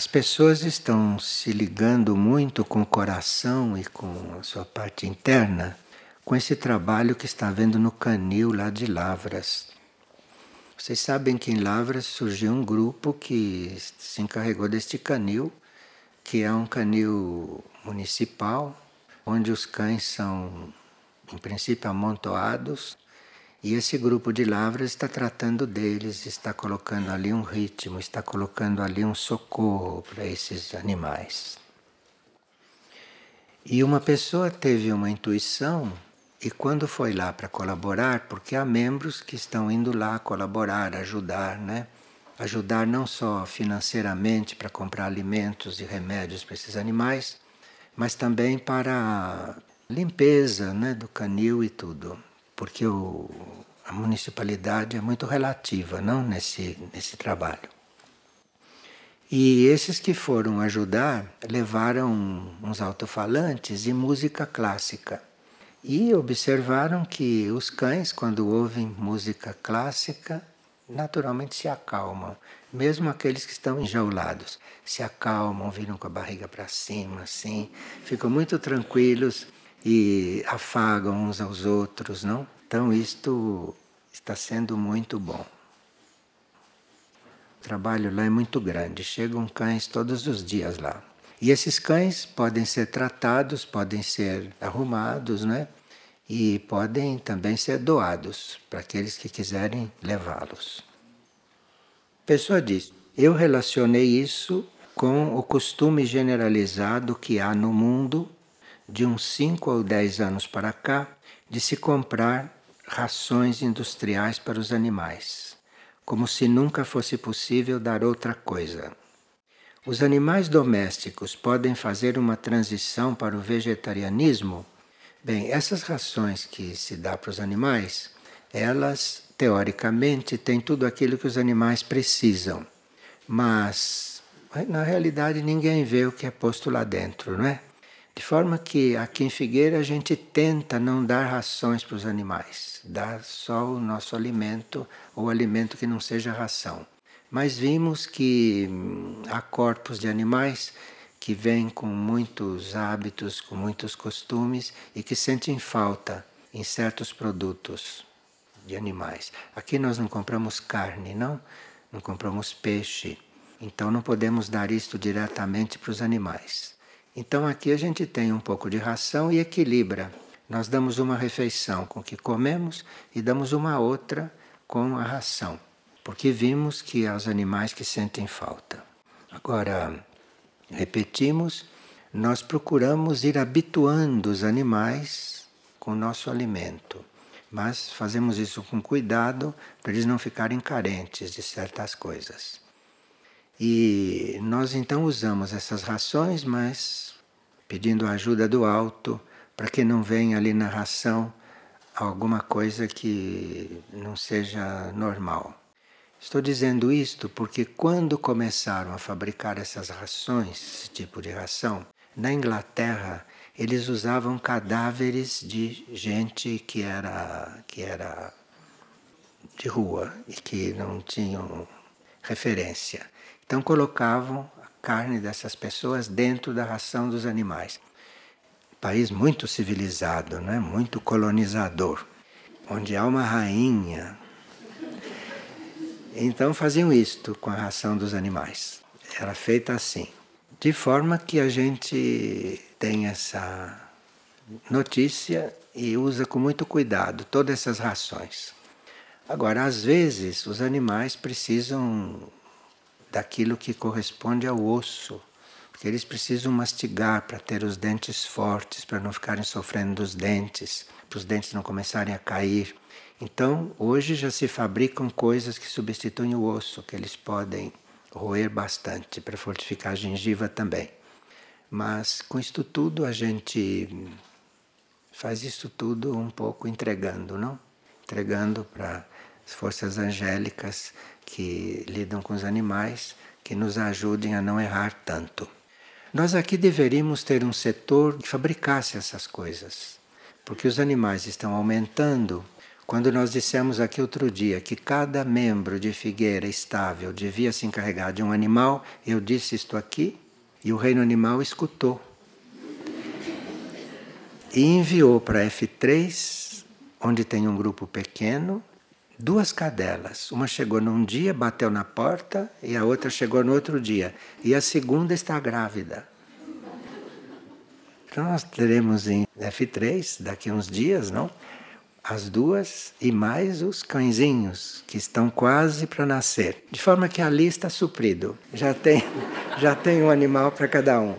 As pessoas estão se ligando muito com o coração e com a sua parte interna com esse trabalho que está havendo no canil lá de Lavras. Vocês sabem que em Lavras surgiu um grupo que se encarregou deste canil, que é um canil municipal, onde os cães são, em princípio, amontoados e esse grupo de lavras está tratando deles, está colocando ali um ritmo, está colocando ali um socorro para esses animais. E uma pessoa teve uma intuição e quando foi lá para colaborar, porque há membros que estão indo lá colaborar, ajudar, né? Ajudar não só financeiramente para comprar alimentos e remédios para esses animais, mas também para limpeza, né, do canil e tudo porque o, a municipalidade é muito relativa não nesse, nesse trabalho. E esses que foram ajudar levaram uns alto-falantes e música clássica. E observaram que os cães, quando ouvem música clássica, naturalmente se acalmam. Mesmo aqueles que estão enjaulados se acalmam, viram com a barriga para cima, assim, ficam muito tranquilos e afagam uns aos outros, não? Então isto está sendo muito bom. O trabalho lá é muito grande, chegam cães todos os dias lá. E esses cães podem ser tratados, podem ser arrumados, né? E podem também ser doados para aqueles que quiserem levá-los. A pessoa diz: Eu relacionei isso com o costume generalizado que há no mundo de uns 5 ou 10 anos para cá, de se comprar rações industriais para os animais, como se nunca fosse possível dar outra coisa. Os animais domésticos podem fazer uma transição para o vegetarianismo? Bem, essas rações que se dá para os animais, elas teoricamente têm tudo aquilo que os animais precisam, mas na realidade ninguém vê o que é posto lá dentro, não é? De forma que aqui em Figueira a gente tenta não dar rações para os animais, dar só o nosso alimento ou alimento que não seja ração. Mas vimos que hum, há corpos de animais que vêm com muitos hábitos, com muitos costumes e que sentem falta em certos produtos de animais. Aqui nós não compramos carne, não? Não compramos peixe. Então não podemos dar isto diretamente para os animais. Então aqui a gente tem um pouco de ração e equilibra. Nós damos uma refeição com o que comemos e damos uma outra com a ração, porque vimos que há os animais que sentem falta. Agora, repetimos, nós procuramos ir habituando os animais com o nosso alimento, mas fazemos isso com cuidado para eles não ficarem carentes de certas coisas. E nós então usamos essas rações, mas pedindo a ajuda do alto para que não venha ali na ração alguma coisa que não seja normal. Estou dizendo isto porque quando começaram a fabricar essas rações, esse tipo de ração, na Inglaterra eles usavam cadáveres de gente que era que era de rua e que não tinham referência. Então colocavam a carne dessas pessoas dentro da ração dos animais. País muito civilizado, né? muito colonizador, onde há uma rainha. Então faziam isto com a ração dos animais. Era feita assim. De forma que a gente tem essa notícia e usa com muito cuidado todas essas rações. Agora, às vezes, os animais precisam daquilo que corresponde ao osso, porque eles precisam mastigar para ter os dentes fortes, para não ficarem sofrendo dos dentes, para os dentes não começarem a cair. Então, hoje já se fabricam coisas que substituem o osso, que eles podem roer bastante para fortificar a gengiva também. Mas com isto tudo a gente faz isso tudo um pouco entregando, não? Entregando para as forças angélicas que lidam com os animais, que nos ajudem a não errar tanto. Nós aqui deveríamos ter um setor que fabricasse essas coisas, porque os animais estão aumentando Quando nós dissemos aqui outro dia que cada membro de figueira estável devia se encarregar de um animal, eu disse isto aqui e o reino animal escutou. E enviou para F3, onde tem um grupo pequeno, duas cadelas. Uma chegou num dia, bateu na porta, e a outra chegou no outro dia. E a segunda está grávida. Então nós teremos em F3, daqui a uns dias, não? As duas e mais os cãezinhos que estão quase para nascer. De forma que ali está suprido. Já tem, já tem um animal para cada um.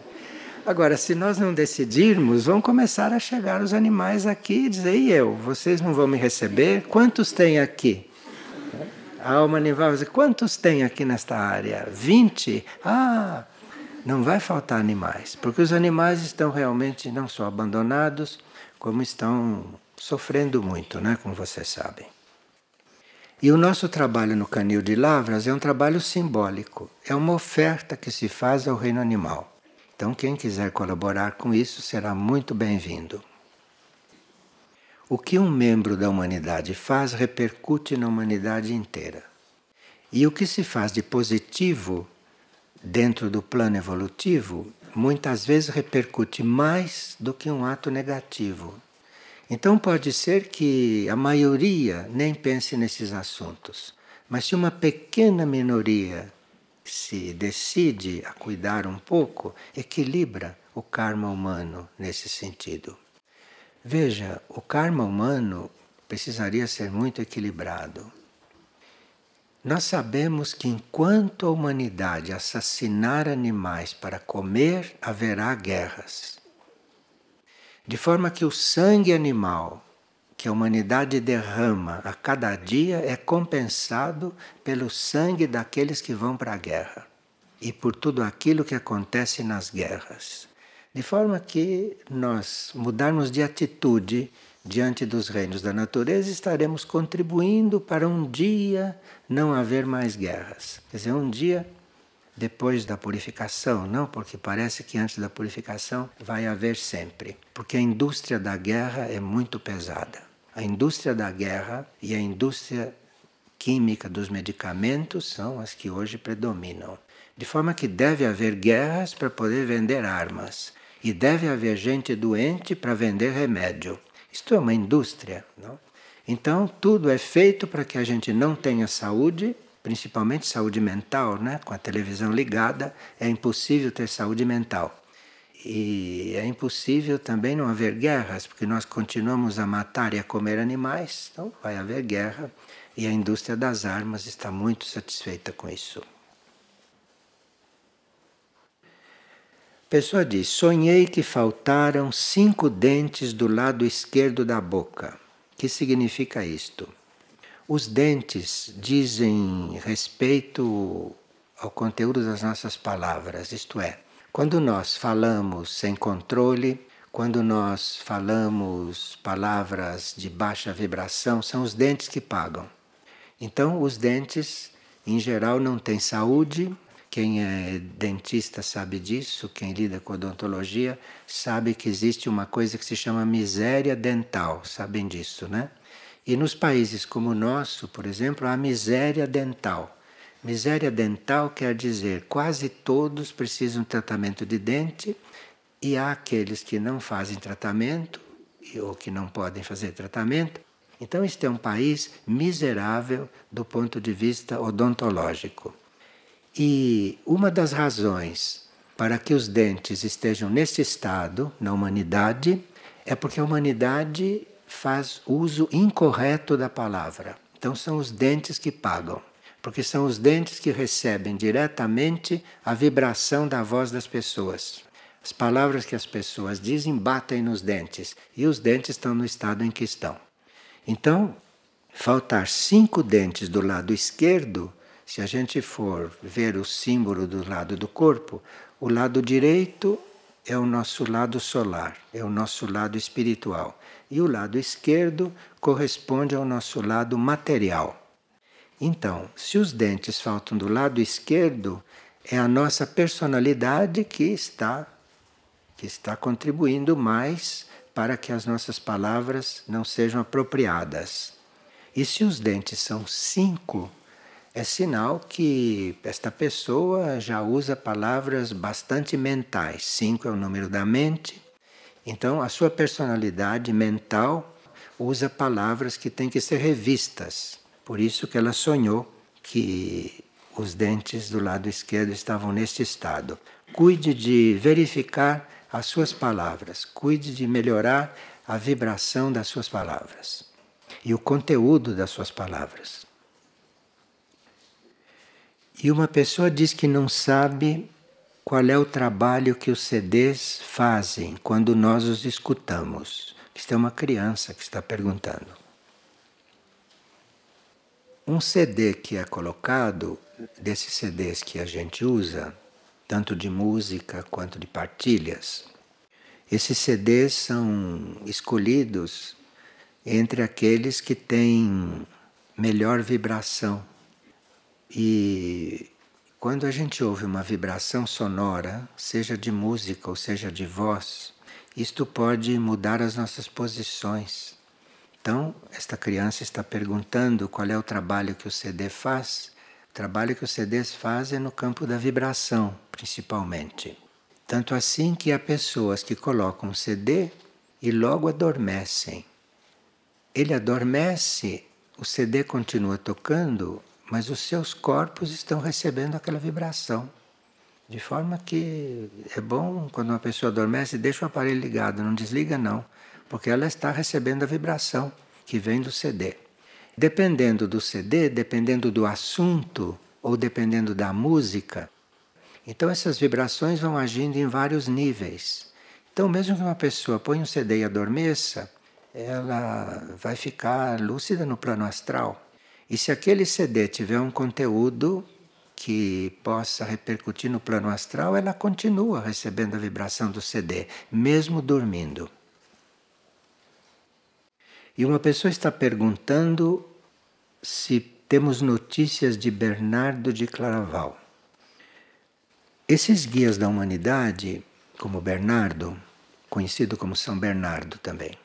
Agora, se nós não decidirmos, vão começar a chegar os animais aqui e dizer: e eu? Vocês não vão me receber? Quantos tem aqui? A alma animal vai dizer: quantos tem aqui nesta área? 20? Ah, não vai faltar animais, porque os animais estão realmente não só abandonados, como estão sofrendo muito, né, como vocês sabem. E o nosso trabalho no Canil de Lavras é um trabalho simbólico, é uma oferta que se faz ao reino animal. Então, quem quiser colaborar com isso será muito bem-vindo. O que um membro da humanidade faz repercute na humanidade inteira. E o que se faz de positivo dentro do plano evolutivo, muitas vezes repercute mais do que um ato negativo. Então pode ser que a maioria nem pense nesses assuntos, mas se uma pequena minoria se decide a cuidar um pouco, equilibra o karma humano nesse sentido. Veja, o karma humano precisaria ser muito equilibrado. Nós sabemos que enquanto a humanidade assassinar animais para comer, haverá guerras. De forma que o sangue animal que a humanidade derrama a cada dia é compensado pelo sangue daqueles que vão para a guerra e por tudo aquilo que acontece nas guerras. De forma que nós mudarmos de atitude diante dos reinos da natureza, estaremos contribuindo para um dia não haver mais guerras. Quer dizer, um dia depois da purificação, não, porque parece que antes da purificação vai haver sempre, porque a indústria da guerra é muito pesada. A indústria da guerra e a indústria química dos medicamentos são as que hoje predominam. De forma que deve haver guerras para poder vender armas e deve haver gente doente para vender remédio. Isto é uma indústria. Não? Então, tudo é feito para que a gente não tenha saúde, principalmente saúde mental, né? com a televisão ligada, é impossível ter saúde mental. E é impossível também não haver guerras, porque nós continuamos a matar e a comer animais, então vai haver guerra, e a indústria das armas está muito satisfeita com isso. pessoa diz: Sonhei que faltaram cinco dentes do lado esquerdo da boca. Que significa isto? Os dentes dizem respeito ao conteúdo das nossas palavras, isto é, quando nós falamos sem controle, quando nós falamos palavras de baixa vibração, são os dentes que pagam. Então, os dentes, em geral, não têm saúde, quem é dentista sabe disso, quem lida com odontologia sabe que existe uma coisa que se chama miséria dental, sabem disso, né? E nos países como o nosso, por exemplo, há miséria dental. Miséria dental quer dizer quase todos precisam de tratamento de dente e há aqueles que não fazem tratamento ou que não podem fazer tratamento. Então, este é um país miserável do ponto de vista odontológico. E uma das razões para que os dentes estejam nesse estado na humanidade é porque a humanidade faz uso incorreto da palavra. Então são os dentes que pagam, porque são os dentes que recebem diretamente a vibração da voz das pessoas. As palavras que as pessoas dizem batem nos dentes e os dentes estão no estado em que estão. Então, faltar cinco dentes do lado esquerdo se a gente for ver o símbolo do lado do corpo, o lado direito é o nosso lado solar, é o nosso lado espiritual. E o lado esquerdo corresponde ao nosso lado material. Então, se os dentes faltam do lado esquerdo, é a nossa personalidade que está que está contribuindo mais para que as nossas palavras não sejam apropriadas. E se os dentes são cinco, é sinal que esta pessoa já usa palavras bastante mentais. Cinco é o número da mente. Então, a sua personalidade mental usa palavras que têm que ser revistas. Por isso que ela sonhou que os dentes do lado esquerdo estavam neste estado. Cuide de verificar as suas palavras, cuide de melhorar a vibração das suas palavras e o conteúdo das suas palavras. E uma pessoa diz que não sabe qual é o trabalho que os CDs fazem quando nós os escutamos. Isto é uma criança que está perguntando. Um CD que é colocado, desses CDs que a gente usa, tanto de música quanto de partilhas, esses CDs são escolhidos entre aqueles que têm melhor vibração. E quando a gente ouve uma vibração sonora, seja de música ou seja de voz, isto pode mudar as nossas posições. Então, esta criança está perguntando qual é o trabalho que o CD faz. O trabalho que os CDs fazem é no campo da vibração, principalmente. Tanto assim que há pessoas que colocam um CD e logo adormecem. Ele adormece, o CD continua tocando, mas os seus corpos estão recebendo aquela vibração. De forma que é bom quando uma pessoa adormece, deixa o aparelho ligado, não desliga não, porque ela está recebendo a vibração que vem do CD. Dependendo do CD, dependendo do assunto ou dependendo da música, então essas vibrações vão agindo em vários níveis. Então, mesmo que uma pessoa ponha um CD e adormeça, ela vai ficar lúcida no plano astral. E se aquele CD tiver um conteúdo que possa repercutir no plano astral, ela continua recebendo a vibração do CD, mesmo dormindo. E uma pessoa está perguntando se temos notícias de Bernardo de Claraval. Esses guias da humanidade, como Bernardo, conhecido como São Bernardo também,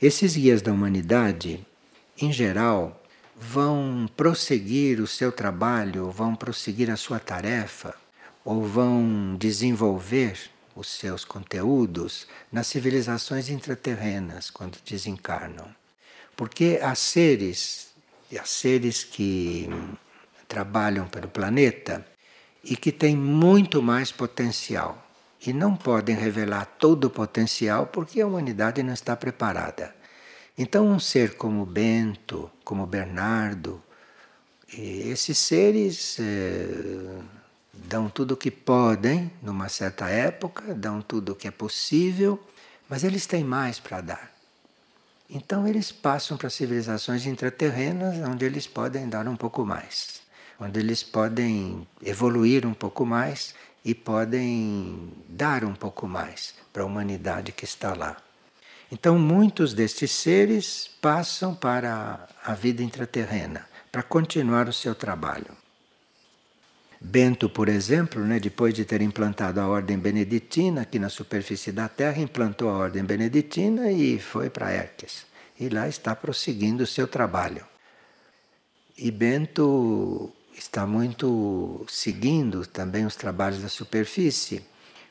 esses guias da humanidade, em geral, vão prosseguir o seu trabalho, vão prosseguir a sua tarefa, ou vão desenvolver os seus conteúdos nas civilizações intraterrenas quando desencarnam. Porque há seres, há seres que trabalham pelo planeta e que têm muito mais potencial e não podem revelar todo o potencial porque a humanidade não está preparada. Então, um ser como Bento, como Bernardo, esses seres eh, dão tudo o que podem numa certa época, dão tudo o que é possível, mas eles têm mais para dar. Então, eles passam para civilizações intraterrenas onde eles podem dar um pouco mais, onde eles podem evoluir um pouco mais e podem dar um pouco mais para a humanidade que está lá. Então, muitos destes seres passam para a vida intraterrena, para continuar o seu trabalho. Bento, por exemplo, né, depois de ter implantado a ordem beneditina aqui na superfície da Terra, implantou a ordem beneditina e foi para Erques. E lá está prosseguindo o seu trabalho. E Bento está muito seguindo também os trabalhos da superfície,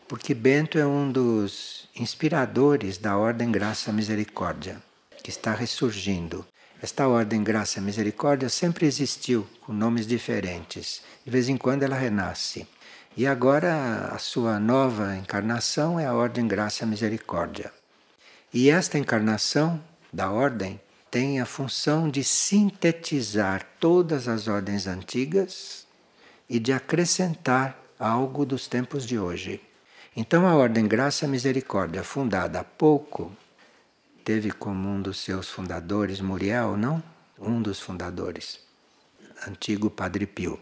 porque Bento é um dos inspiradores da Ordem Graça Misericórdia, que está ressurgindo. Esta Ordem Graça Misericórdia sempre existiu, com nomes diferentes. De vez em quando ela renasce. E agora a sua nova encarnação é a Ordem Graça Misericórdia. E esta encarnação da Ordem tem a função de sintetizar todas as ordens antigas e de acrescentar algo dos tempos de hoje. Então, a Ordem Graça Misericórdia, fundada há pouco, teve como um dos seus fundadores Muriel, não? Um dos fundadores, antigo Padre Pio.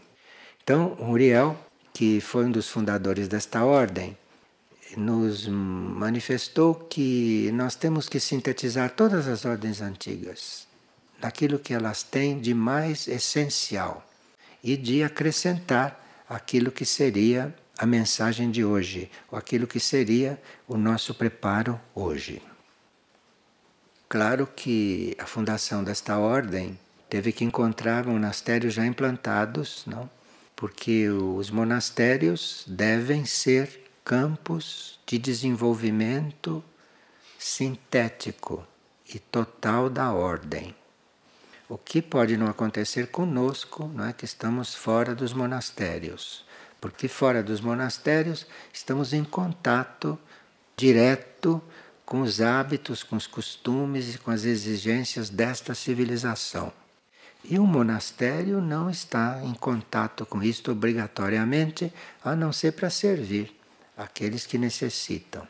Então, Muriel, que foi um dos fundadores desta ordem, nos manifestou que nós temos que sintetizar todas as ordens antigas naquilo que elas têm de mais essencial e de acrescentar aquilo que seria a mensagem de hoje, ou aquilo que seria o nosso preparo hoje. Claro que a fundação desta ordem teve que encontrar monastérios já implantados, não? Porque os monastérios devem ser campos de desenvolvimento sintético e total da ordem. O que pode não acontecer conosco, não é que estamos fora dos monastérios, porque fora dos monastérios estamos em contato direto com os hábitos, com os costumes e com as exigências desta civilização. E o monastério não está em contato com isto obrigatoriamente, a não ser para servir aqueles que necessitam.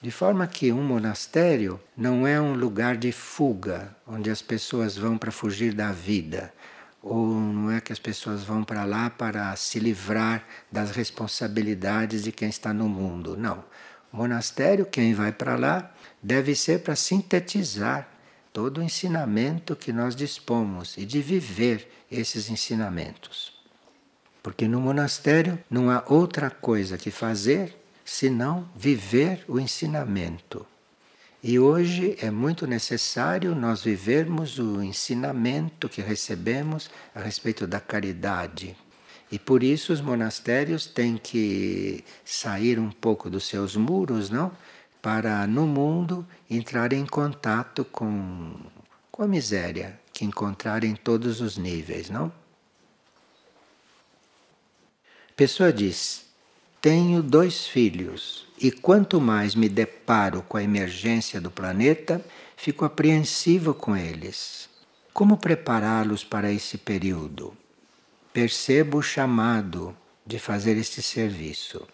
De forma que um monastério não é um lugar de fuga, onde as pessoas vão para fugir da vida, ou não é que as pessoas vão para lá para se livrar das responsabilidades de quem está no mundo. Não. O monastério, quem vai para lá, deve ser para sintetizar todo o ensinamento que nós dispomos e de viver esses ensinamentos. Porque no monastério não há outra coisa que fazer senão viver o ensinamento. E hoje é muito necessário nós vivermos o ensinamento que recebemos a respeito da caridade. E por isso os monastérios têm que sair um pouco dos seus muros, não? Para no mundo entrar em contato com, com a miséria que encontrar em todos os níveis, não? Pessoa diz: tenho dois filhos e quanto mais me deparo com a emergência do planeta, fico apreensivo com eles. Como prepará-los para esse período? Percebo o chamado de fazer este serviço.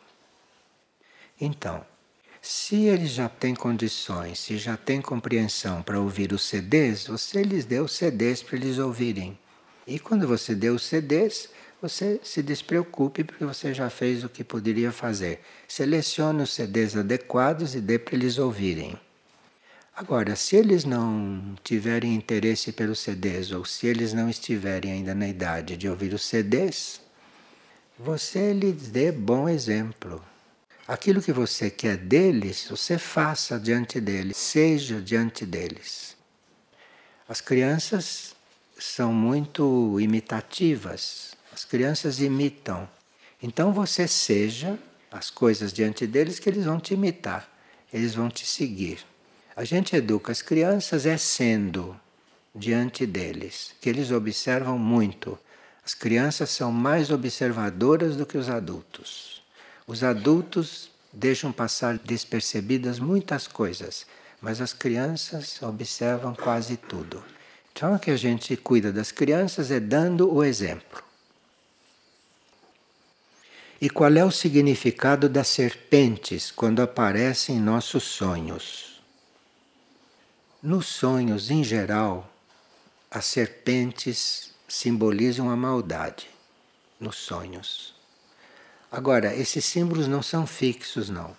Então, se eles já têm condições, se já têm compreensão para ouvir os CDs, você lhes deu CDs para eles ouvirem. E quando você deu os CDs, você se despreocupe porque você já fez o que poderia fazer. Selecione os CDs adequados e dê para eles ouvirem. Agora, se eles não tiverem interesse pelos CDs ou se eles não estiverem ainda na idade de ouvir os CDs, você lhes dê bom exemplo. Aquilo que você quer deles, você faça diante deles, seja diante deles. As crianças são muito imitativas. As crianças imitam. Então você seja as coisas diante deles que eles vão te imitar, eles vão te seguir. A gente educa as crianças é sendo diante deles, que eles observam muito. As crianças são mais observadoras do que os adultos. Os adultos deixam passar despercebidas muitas coisas, mas as crianças observam quase tudo. Então, o que a gente cuida das crianças é dando o exemplo. E qual é o significado das serpentes quando aparecem em nossos sonhos? Nos sonhos, em geral, as serpentes simbolizam a maldade. Nos sonhos. Agora, esses símbolos não são fixos, não.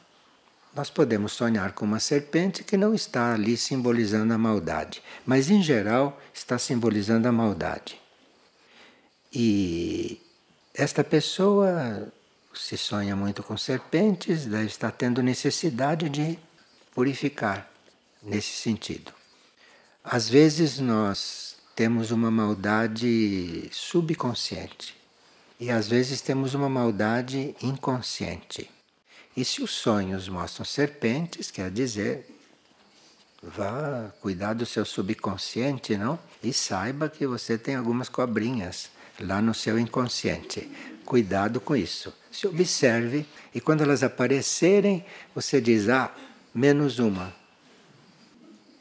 Nós podemos sonhar com uma serpente que não está ali simbolizando a maldade, mas em geral está simbolizando a maldade. E esta pessoa se sonha muito com serpentes, deve estar tendo necessidade de purificar nesse sentido. Às vezes nós temos uma maldade subconsciente e às vezes temos uma maldade inconsciente. E se os sonhos mostram serpentes, quer dizer, vá cuidar do seu subconsciente, não? E saiba que você tem algumas cobrinhas lá no seu inconsciente. Cuidado com isso. Se observe e quando elas aparecerem, você diz: ah, menos uma.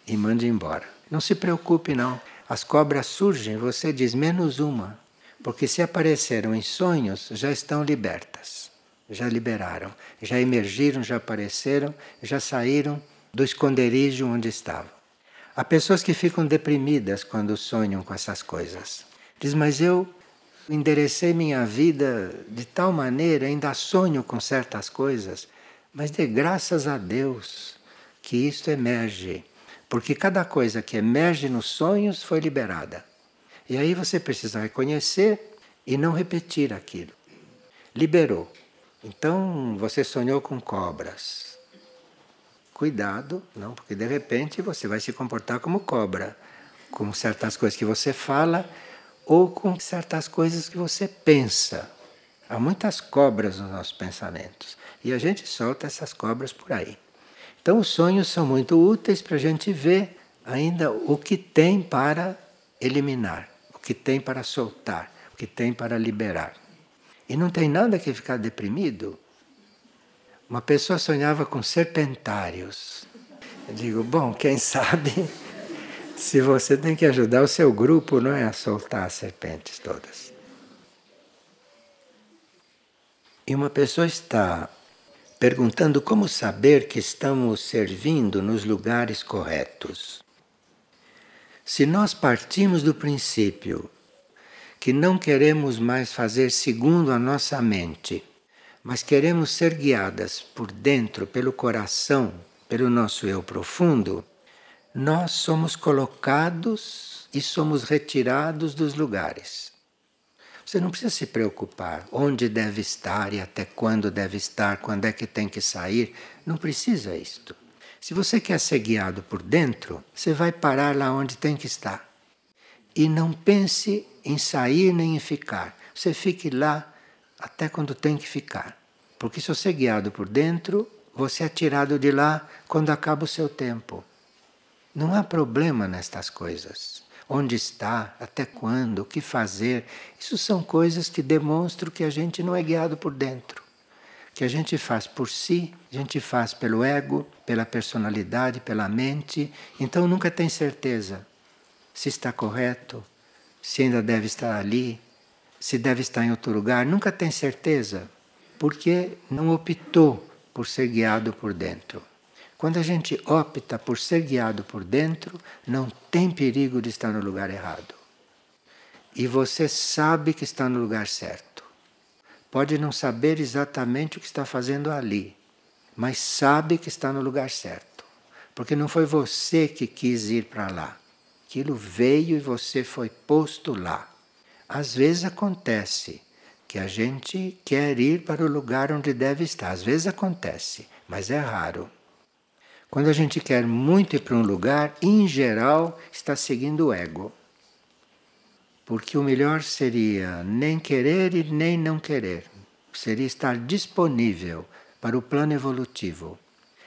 E mande embora. Não se preocupe, não. As cobras surgem, você diz menos uma. Porque se apareceram em sonhos, já estão libertas. Já liberaram. Já emergiram, já apareceram, já saíram do esconderijo onde estavam. Há pessoas que ficam deprimidas quando sonham com essas coisas. Diz, mas eu enderecei minha vida de tal maneira, ainda sonho com certas coisas, mas de graças a Deus que isto emerge, porque cada coisa que emerge nos sonhos foi liberada. E aí você precisa reconhecer e não repetir aquilo. Liberou. Então você sonhou com cobras. Cuidado, não, porque de repente você vai se comportar como cobra. Com certas coisas que você fala, ou com certas coisas que você pensa. Há muitas cobras nos nossos pensamentos e a gente solta essas cobras por aí. Então, os sonhos são muito úteis para a gente ver ainda o que tem para eliminar, que tem para soltar, o que tem para liberar. E não tem nada que ficar deprimido. Uma pessoa sonhava com serpentários. Eu digo, bom, quem sabe se você tem que ajudar o seu grupo, não é a soltar as serpentes todas. E uma pessoa está perguntando como saber que estamos servindo nos lugares corretos. Se nós partimos do princípio que não queremos mais fazer segundo a nossa mente, mas queremos ser guiadas por dentro, pelo coração, pelo nosso eu profundo, nós somos colocados e somos retirados dos lugares. Você não precisa se preocupar onde deve estar e até quando deve estar, quando é que tem que sair. Não precisa isto. Se você quer ser guiado por dentro, você vai parar lá onde tem que estar. E não pense em sair nem em ficar. Você fique lá até quando tem que ficar. Porque se você é guiado por dentro, você é tirado de lá quando acaba o seu tempo. Não há problema nestas coisas. Onde está, até quando, o que fazer, isso são coisas que demonstram que a gente não é guiado por dentro. Que a gente faz por si, a gente faz pelo ego, pela personalidade, pela mente, então nunca tem certeza se está correto, se ainda deve estar ali, se deve estar em outro lugar, nunca tem certeza, porque não optou por ser guiado por dentro. Quando a gente opta por ser guiado por dentro, não tem perigo de estar no lugar errado. E você sabe que está no lugar certo. Pode não saber exatamente o que está fazendo ali, mas sabe que está no lugar certo. Porque não foi você que quis ir para lá. Aquilo veio e você foi posto lá. Às vezes acontece que a gente quer ir para o lugar onde deve estar. Às vezes acontece, mas é raro. Quando a gente quer muito ir para um lugar, em geral, está seguindo o ego. Porque o melhor seria nem querer e nem não querer. Seria estar disponível para o plano evolutivo.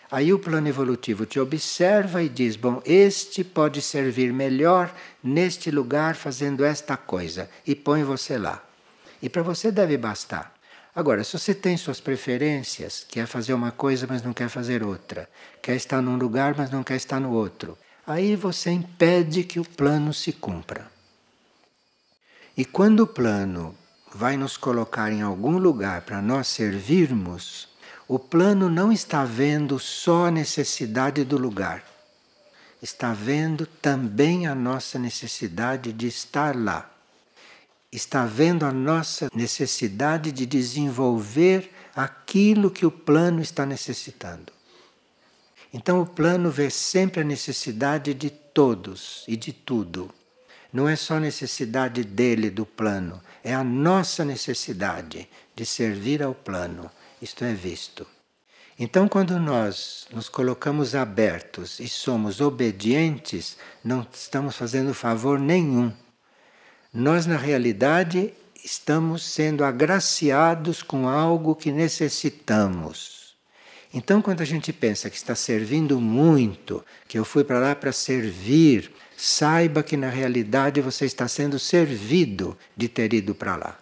Aí o plano evolutivo te observa e diz: bom, este pode servir melhor neste lugar fazendo esta coisa, e põe você lá. E para você deve bastar. Agora, se você tem suas preferências, quer fazer uma coisa, mas não quer fazer outra, quer estar num lugar, mas não quer estar no outro, aí você impede que o plano se cumpra. E quando o plano vai nos colocar em algum lugar para nós servirmos, o plano não está vendo só a necessidade do lugar, está vendo também a nossa necessidade de estar lá está vendo a nossa necessidade de desenvolver aquilo que o plano está necessitando. Então o plano vê sempre a necessidade de todos e de tudo. Não é só necessidade dele, do plano, é a nossa necessidade de servir ao plano. Isto é visto. Então, quando nós nos colocamos abertos e somos obedientes, não estamos fazendo favor nenhum nós, na realidade, estamos sendo agraciados com algo que necessitamos. Então, quando a gente pensa que está servindo muito, que eu fui para lá para servir, saiba que na realidade você está sendo servido de ter ido para lá.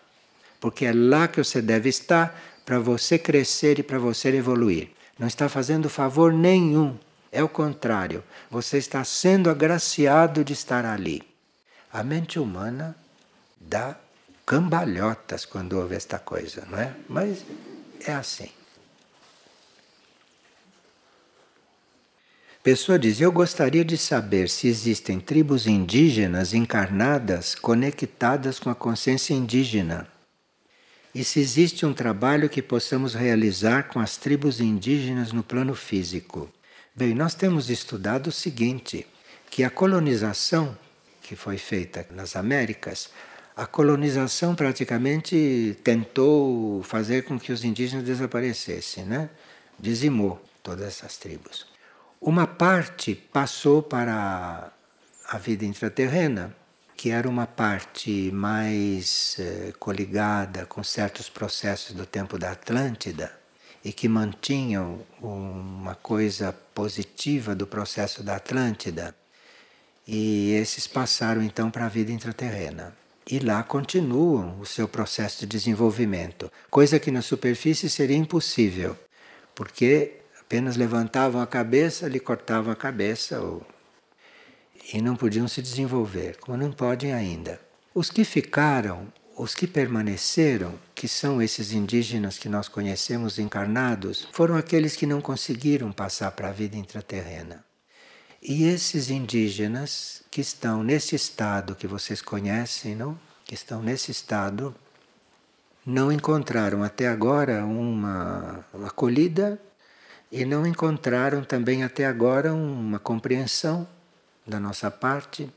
Porque é lá que você deve estar para você crescer e para você evoluir. Não está fazendo favor nenhum. É o contrário. Você está sendo agraciado de estar ali. A mente humana dá cambalhotas quando ouve esta coisa, não é? Mas é assim. Pessoa diz: Eu gostaria de saber se existem tribos indígenas encarnadas conectadas com a consciência indígena. E se existe um trabalho que possamos realizar com as tribos indígenas no plano físico. Bem, nós temos estudado o seguinte: que a colonização que foi feita nas Américas a colonização praticamente tentou fazer com que os indígenas desaparecessem, né? Dizimou todas essas tribos. Uma parte passou para a vida intraterrena, que era uma parte mais eh, coligada com certos processos do tempo da Atlântida e que mantinham uma coisa positiva do processo da Atlântida. E esses passaram então para a vida intraterrena. E lá continuam o seu processo de desenvolvimento, coisa que na superfície seria impossível, porque apenas levantavam a cabeça, lhe cortavam a cabeça ou... e não podiam se desenvolver, como não podem ainda. Os que ficaram, os que permaneceram, que são esses indígenas que nós conhecemos encarnados, foram aqueles que não conseguiram passar para a vida intraterrena. E esses indígenas que estão nesse estado que vocês conhecem, não? Que estão nesse estado, não encontraram até agora uma, uma acolhida e não encontraram também até agora uma compreensão da nossa parte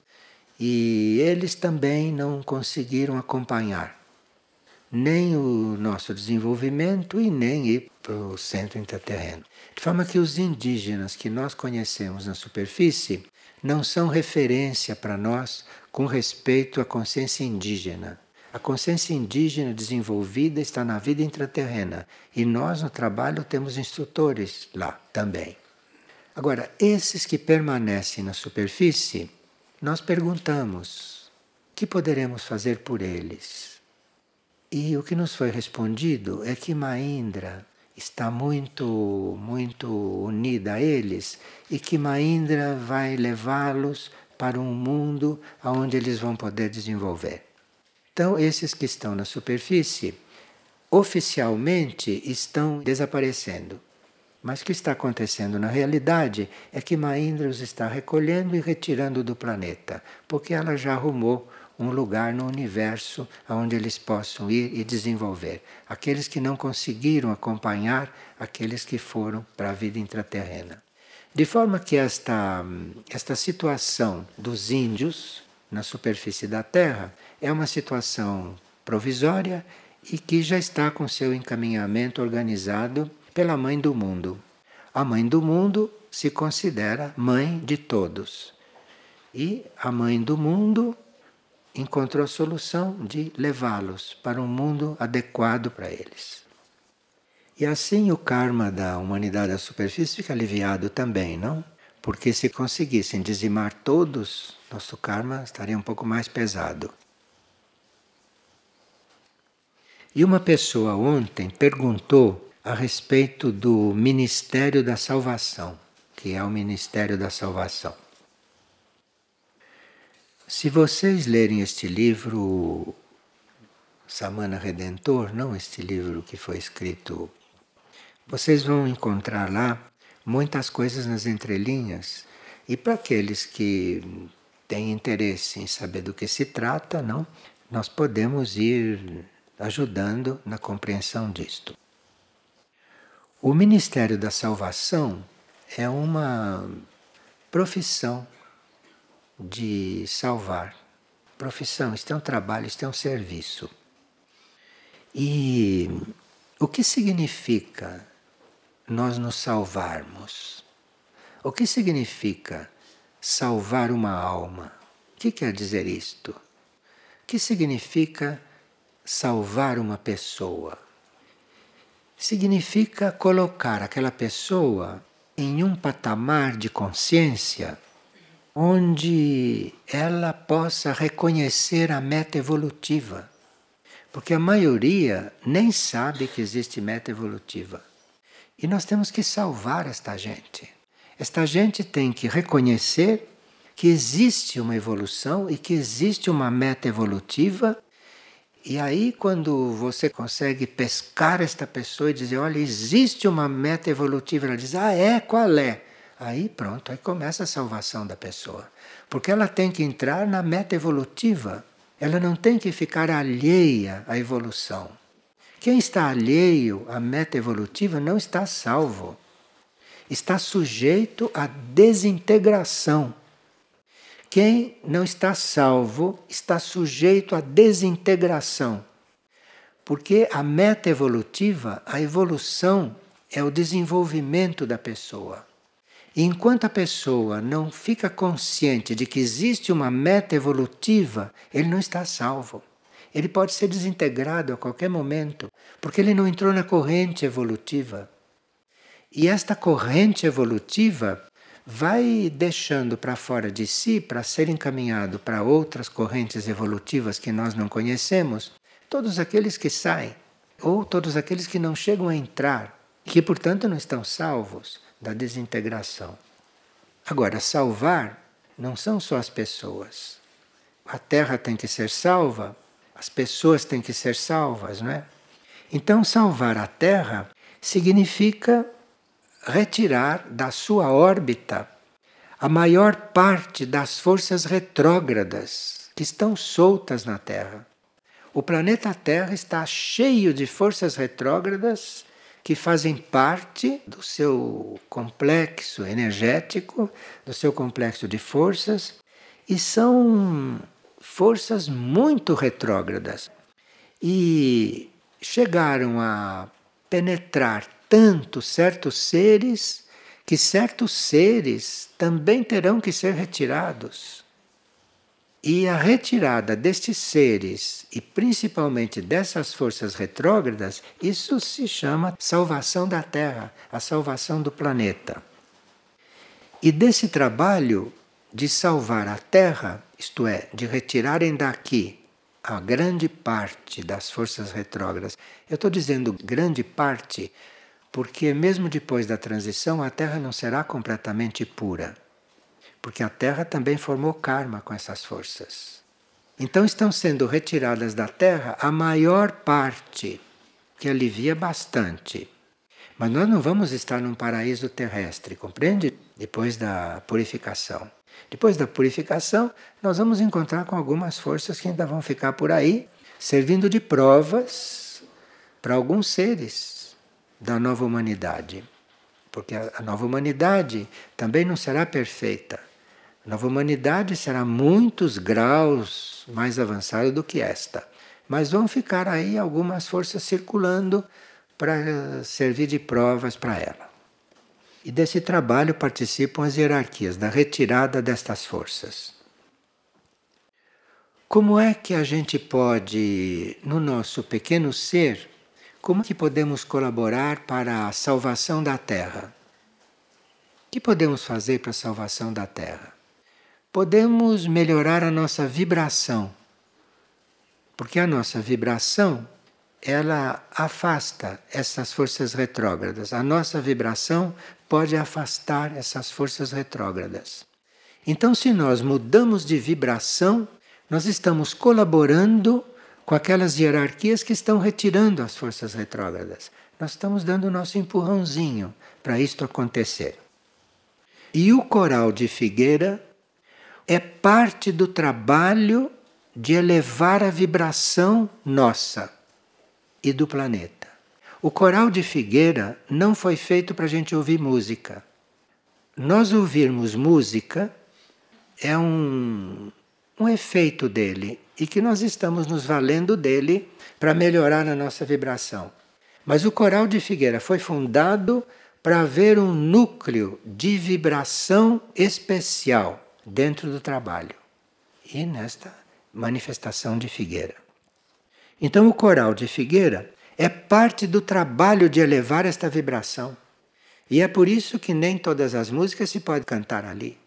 e eles também não conseguiram acompanhar nem o nosso desenvolvimento e nem ir para o centro intraterreno. De forma que os indígenas que nós conhecemos na superfície não são referência para nós com respeito à consciência indígena. A consciência indígena desenvolvida está na vida intraterrena e nós no trabalho temos instrutores lá também. Agora, esses que permanecem na superfície, nós perguntamos: o que poderemos fazer por eles? E o que nos foi respondido é que Maindra está muito, muito unida a eles e que Maindra vai levá-los para um mundo onde eles vão poder desenvolver. Então, esses que estão na superfície, oficialmente estão desaparecendo. Mas o que está acontecendo na realidade é que Maindra os está recolhendo e retirando do planeta, porque ela já arrumou um lugar no universo onde eles possam ir e desenvolver. Aqueles que não conseguiram acompanhar aqueles que foram para a vida intraterrena. De forma que esta, esta situação dos índios na superfície da Terra é uma situação provisória e que já está com seu encaminhamento organizado pela Mãe do Mundo. A Mãe do Mundo se considera mãe de todos. E a Mãe do Mundo encontrou a solução de levá-los para um mundo adequado para eles. E assim o karma da humanidade à superfície fica aliviado também, não? Porque se conseguissem dizimar todos, nosso karma estaria um pouco mais pesado. E uma pessoa ontem perguntou a respeito do Ministério da Salvação, que é o Ministério da Salvação. Se vocês lerem este livro, Samana Redentor, não este livro que foi escrito, vocês vão encontrar lá muitas coisas nas entrelinhas. E para aqueles que têm interesse em saber do que se trata, não, nós podemos ir ajudando na compreensão disto. O Ministério da Salvação é uma profissão de salvar. Profissão, isto é um trabalho, isto é um serviço. E o que significa nós nos salvarmos? O que significa salvar uma alma? O que quer dizer isto? O que significa salvar uma pessoa? Significa colocar aquela pessoa em um patamar de consciência onde ela possa reconhecer a meta evolutiva. Porque a maioria nem sabe que existe meta evolutiva. E nós temos que salvar esta gente. Esta gente tem que reconhecer que existe uma evolução e que existe uma meta evolutiva. E aí, quando você consegue pescar esta pessoa e dizer: olha, existe uma meta evolutiva, ela diz: ah, é? Qual é? Aí pronto, aí começa a salvação da pessoa. Porque ela tem que entrar na meta evolutiva. Ela não tem que ficar alheia à evolução. Quem está alheio à meta evolutiva não está salvo. Está sujeito à desintegração. Quem não está salvo está sujeito à desintegração. Porque a meta evolutiva, a evolução, é o desenvolvimento da pessoa. E enquanto a pessoa não fica consciente de que existe uma meta evolutiva, ele não está salvo. Ele pode ser desintegrado a qualquer momento, porque ele não entrou na corrente evolutiva. E esta corrente evolutiva vai deixando para fora de si, para ser encaminhado para outras correntes evolutivas que nós não conhecemos, todos aqueles que saem, ou todos aqueles que não chegam a entrar, que portanto não estão salvos da desintegração. Agora, salvar não são só as pessoas. A terra tem que ser salva, as pessoas têm que ser salvas, não é? Então, salvar a terra significa retirar da sua órbita a maior parte das forças retrógradas que estão soltas na Terra. O planeta Terra está cheio de forças retrógradas que fazem parte do seu complexo energético, do seu complexo de forças, e são forças muito retrógradas. E chegaram a penetrar tanto certos seres que certos seres também terão que ser retirados. E a retirada destes seres, e principalmente dessas forças retrógradas, isso se chama salvação da Terra, a salvação do planeta. E desse trabalho de salvar a Terra, isto é, de retirarem daqui a grande parte das forças retrógradas, eu estou dizendo grande parte porque, mesmo depois da transição, a Terra não será completamente pura porque a Terra também formou karma com essas forças. Então estão sendo retiradas da Terra a maior parte, que alivia bastante. Mas nós não vamos estar num paraíso terrestre, compreende? Depois da purificação. Depois da purificação, nós vamos encontrar com algumas forças que ainda vão ficar por aí, servindo de provas para alguns seres da nova humanidade. Porque a nova humanidade também não será perfeita. A nova humanidade será muitos graus mais avançada do que esta. Mas vão ficar aí algumas forças circulando para servir de provas para ela. E desse trabalho participam as hierarquias, da retirada destas forças. Como é que a gente pode, no nosso pequeno ser, como que podemos colaborar para a salvação da Terra? O que podemos fazer para a salvação da Terra? podemos melhorar a nossa vibração. Porque a nossa vibração, ela afasta essas forças retrógradas. A nossa vibração pode afastar essas forças retrógradas. Então, se nós mudamos de vibração, nós estamos colaborando com aquelas hierarquias que estão retirando as forças retrógradas. Nós estamos dando o nosso empurrãozinho para isto acontecer. E o coral de Figueira é parte do trabalho de elevar a vibração nossa e do planeta. O coral de Figueira não foi feito para a gente ouvir música. Nós ouvirmos música é um, um efeito dele e que nós estamos nos valendo dele para melhorar a nossa vibração. Mas o coral de Figueira foi fundado para haver um núcleo de vibração especial dentro do trabalho e nesta manifestação de Figueira. Então, o coral de Figueira é parte do trabalho de elevar esta vibração. E é por isso que nem todas as músicas se pode cantar ali.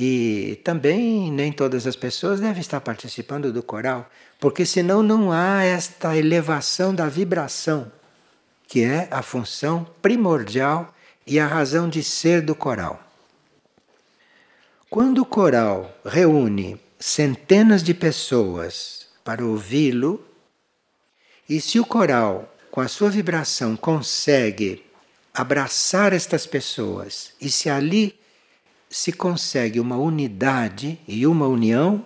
E também nem todas as pessoas devem estar participando do coral, porque senão não há esta elevação da vibração, que é a função primordial e a razão de ser do coral. Quando o coral reúne centenas de pessoas para ouvi-lo, e se o coral, com a sua vibração, consegue abraçar estas pessoas, e se ali se consegue uma unidade e uma união,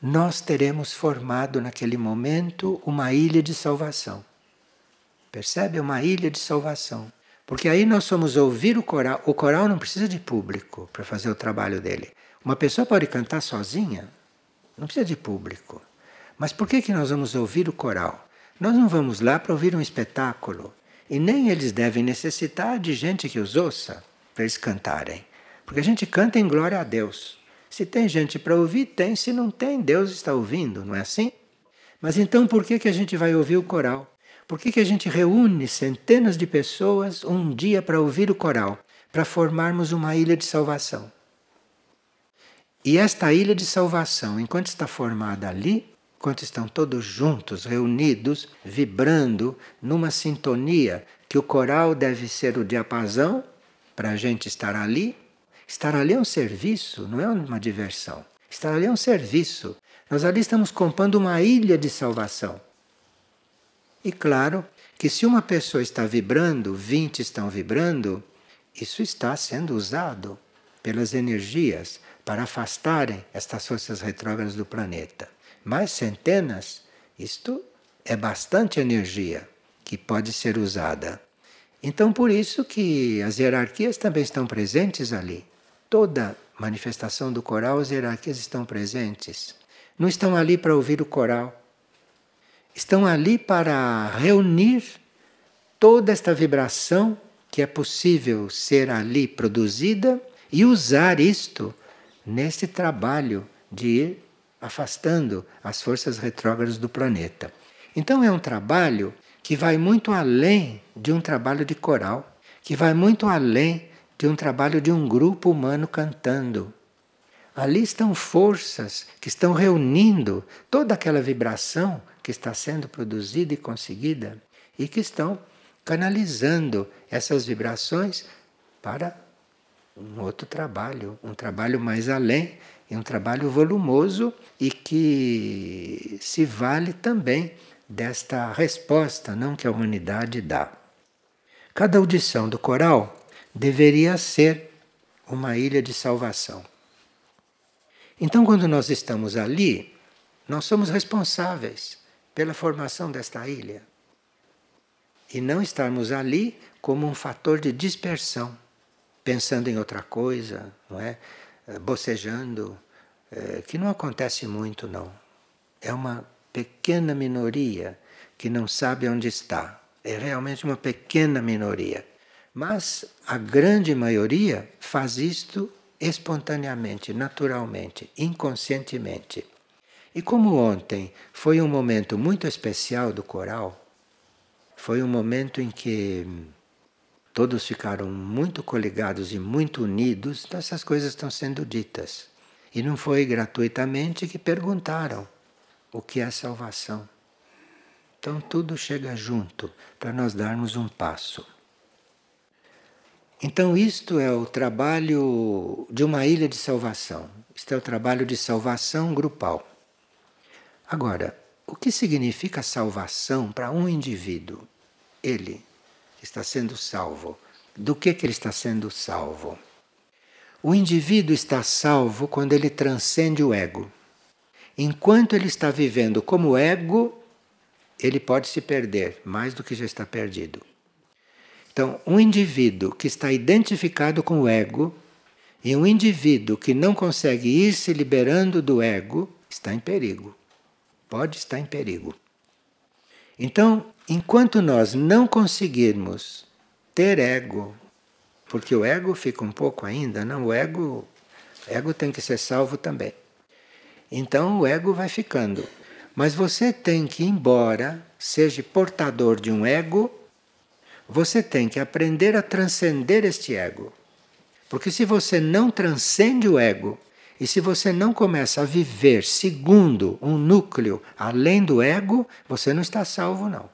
nós teremos formado naquele momento uma ilha de salvação. Percebe? Uma ilha de salvação. Porque aí nós somos ouvir o coral. O coral não precisa de público para fazer o trabalho dele. Uma pessoa pode cantar sozinha, não precisa de público. Mas por que, que nós vamos ouvir o coral? Nós não vamos lá para ouvir um espetáculo. E nem eles devem necessitar de gente que os ouça. para eles cantarem. Porque a gente canta em glória a Deus. Se tem gente para ouvir, tem. Se não tem, Deus está ouvindo, não é assim? Mas então por que, que a gente vai ouvir o coral? Por que, que a gente reúne centenas de pessoas um dia para ouvir o coral? Para formarmos uma ilha de salvação. E esta ilha de salvação, enquanto está formada ali, enquanto estão todos juntos, reunidos, vibrando numa sintonia, que o coral deve ser o diapasão para a gente estar ali. Estar ali é um serviço, não é uma diversão. Estar ali é um serviço. Nós ali estamos compondo uma ilha de salvação. E claro que se uma pessoa está vibrando, 20 estão vibrando, isso está sendo usado pelas energias para afastarem estas forças retrógradas do planeta. Mais centenas, isto é bastante energia que pode ser usada. Então, por isso que as hierarquias também estão presentes ali. Toda manifestação do coral, as hierarquias estão presentes. Não estão ali para ouvir o coral. Estão ali para reunir toda esta vibração que é possível ser ali produzida e usar isto nesse trabalho de ir afastando as forças retrógradas do planeta. Então é um trabalho que vai muito além de um trabalho de coral, que vai muito além de um trabalho de um grupo humano cantando. Ali estão forças que estão reunindo toda aquela vibração que está sendo produzida e conseguida e que estão canalizando essas vibrações para um outro trabalho, um trabalho mais além e um trabalho volumoso e que se vale também desta resposta não que a humanidade dá. Cada audição do coral deveria ser uma ilha de salvação. Então, quando nós estamos ali, nós somos responsáveis pela formação desta ilha. E não estarmos ali como um fator de dispersão, pensando em outra coisa, não é? Eh, bocejando, é, que não acontece muito, não. É uma pequena minoria que não sabe onde está. É realmente uma pequena minoria. Mas a grande maioria faz isto espontaneamente, naturalmente, inconscientemente. E como ontem foi um momento muito especial do coral, foi um momento em que todos ficaram muito coligados e muito unidos, então essas coisas estão sendo ditas. E não foi gratuitamente que perguntaram o que é salvação. Então tudo chega junto para nós darmos um passo. Então, isto é o trabalho de uma ilha de salvação. Isto é o trabalho de salvação grupal. Agora, o que significa salvação para um indivíduo? Ele está sendo salvo. Do que, que ele está sendo salvo? O indivíduo está salvo quando ele transcende o ego. Enquanto ele está vivendo como ego, ele pode se perder mais do que já está perdido. Então, um indivíduo que está identificado com o ego e um indivíduo que não consegue ir se liberando do ego está em perigo. Pode estar em perigo. Então, enquanto nós não conseguirmos ter ego, porque o ego fica um pouco ainda, não, o ego, ego tem que ser salvo também. Então o ego vai ficando. Mas você tem que, embora seja portador de um ego, você tem que aprender a transcender este ego. Porque se você não transcende o ego, e se você não começa a viver segundo um núcleo além do ego, você não está salvo, não.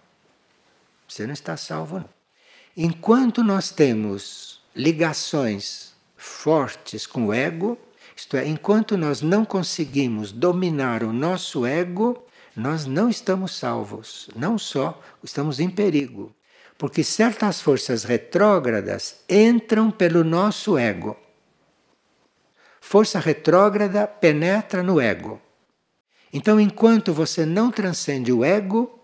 Você não está salvo, não. Enquanto nós temos ligações fortes com o ego, isto é, enquanto nós não conseguimos dominar o nosso ego, nós não estamos salvos. Não só estamos em perigo, porque certas forças retrógradas entram pelo nosso ego. Força retrógrada penetra no ego. Então, enquanto você não transcende o ego,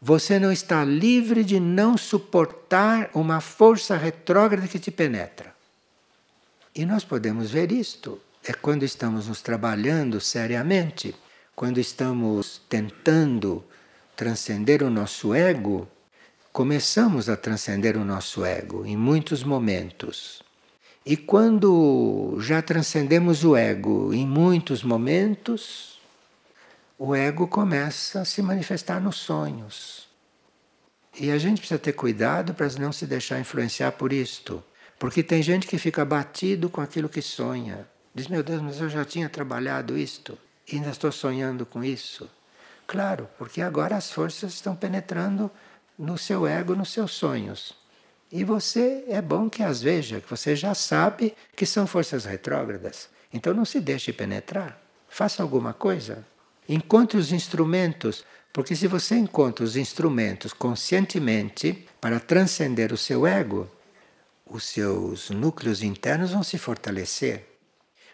você não está livre de não suportar uma força retrógrada que te penetra. E nós podemos ver isto. É quando estamos nos trabalhando seriamente, quando estamos tentando transcender o nosso ego, começamos a transcender o nosso ego em muitos momentos. E quando já transcendemos o ego em muitos momentos, o ego começa a se manifestar nos sonhos. E a gente precisa ter cuidado para não se deixar influenciar por isto. Porque tem gente que fica batido com aquilo que sonha. Diz, meu Deus, mas eu já tinha trabalhado isto e ainda estou sonhando com isso. Claro, porque agora as forças estão penetrando no seu ego, nos seus sonhos. E você é bom que as veja, que você já sabe que são forças retrógradas. Então não se deixe penetrar. Faça alguma coisa. Encontre os instrumentos, porque se você encontra os instrumentos conscientemente para transcender o seu ego, os seus núcleos internos vão se fortalecer.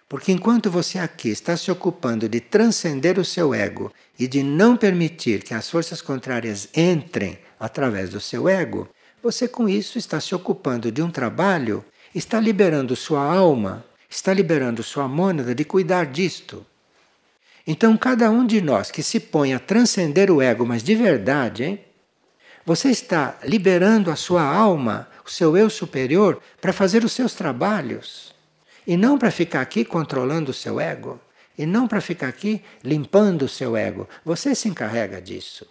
Porque enquanto você aqui está se ocupando de transcender o seu ego e de não permitir que as forças contrárias entrem através do seu ego, você com isso está se ocupando de um trabalho, está liberando sua alma, está liberando sua mônada de cuidar disto. Então, cada um de nós que se põe a transcender o ego, mas de verdade, hein? Você está liberando a sua alma, o seu eu superior, para fazer os seus trabalhos. E não para ficar aqui controlando o seu ego. E não para ficar aqui limpando o seu ego. Você se encarrega disso.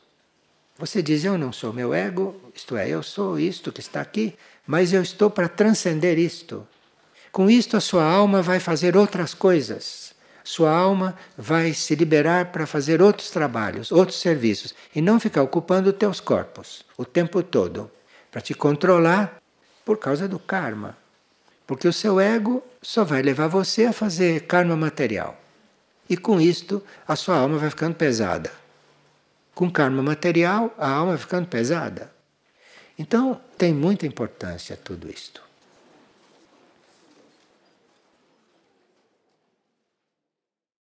Você diz: Eu não sou meu ego, isto é, eu sou isto que está aqui, mas eu estou para transcender isto. Com isto, a sua alma vai fazer outras coisas. Sua alma vai se liberar para fazer outros trabalhos, outros serviços, e não ficar ocupando teus corpos o tempo todo, para te controlar por causa do karma. Porque o seu ego só vai levar você a fazer karma material. E com isto, a sua alma vai ficando pesada com karma material, a alma ficando pesada. Então, tem muita importância tudo isto.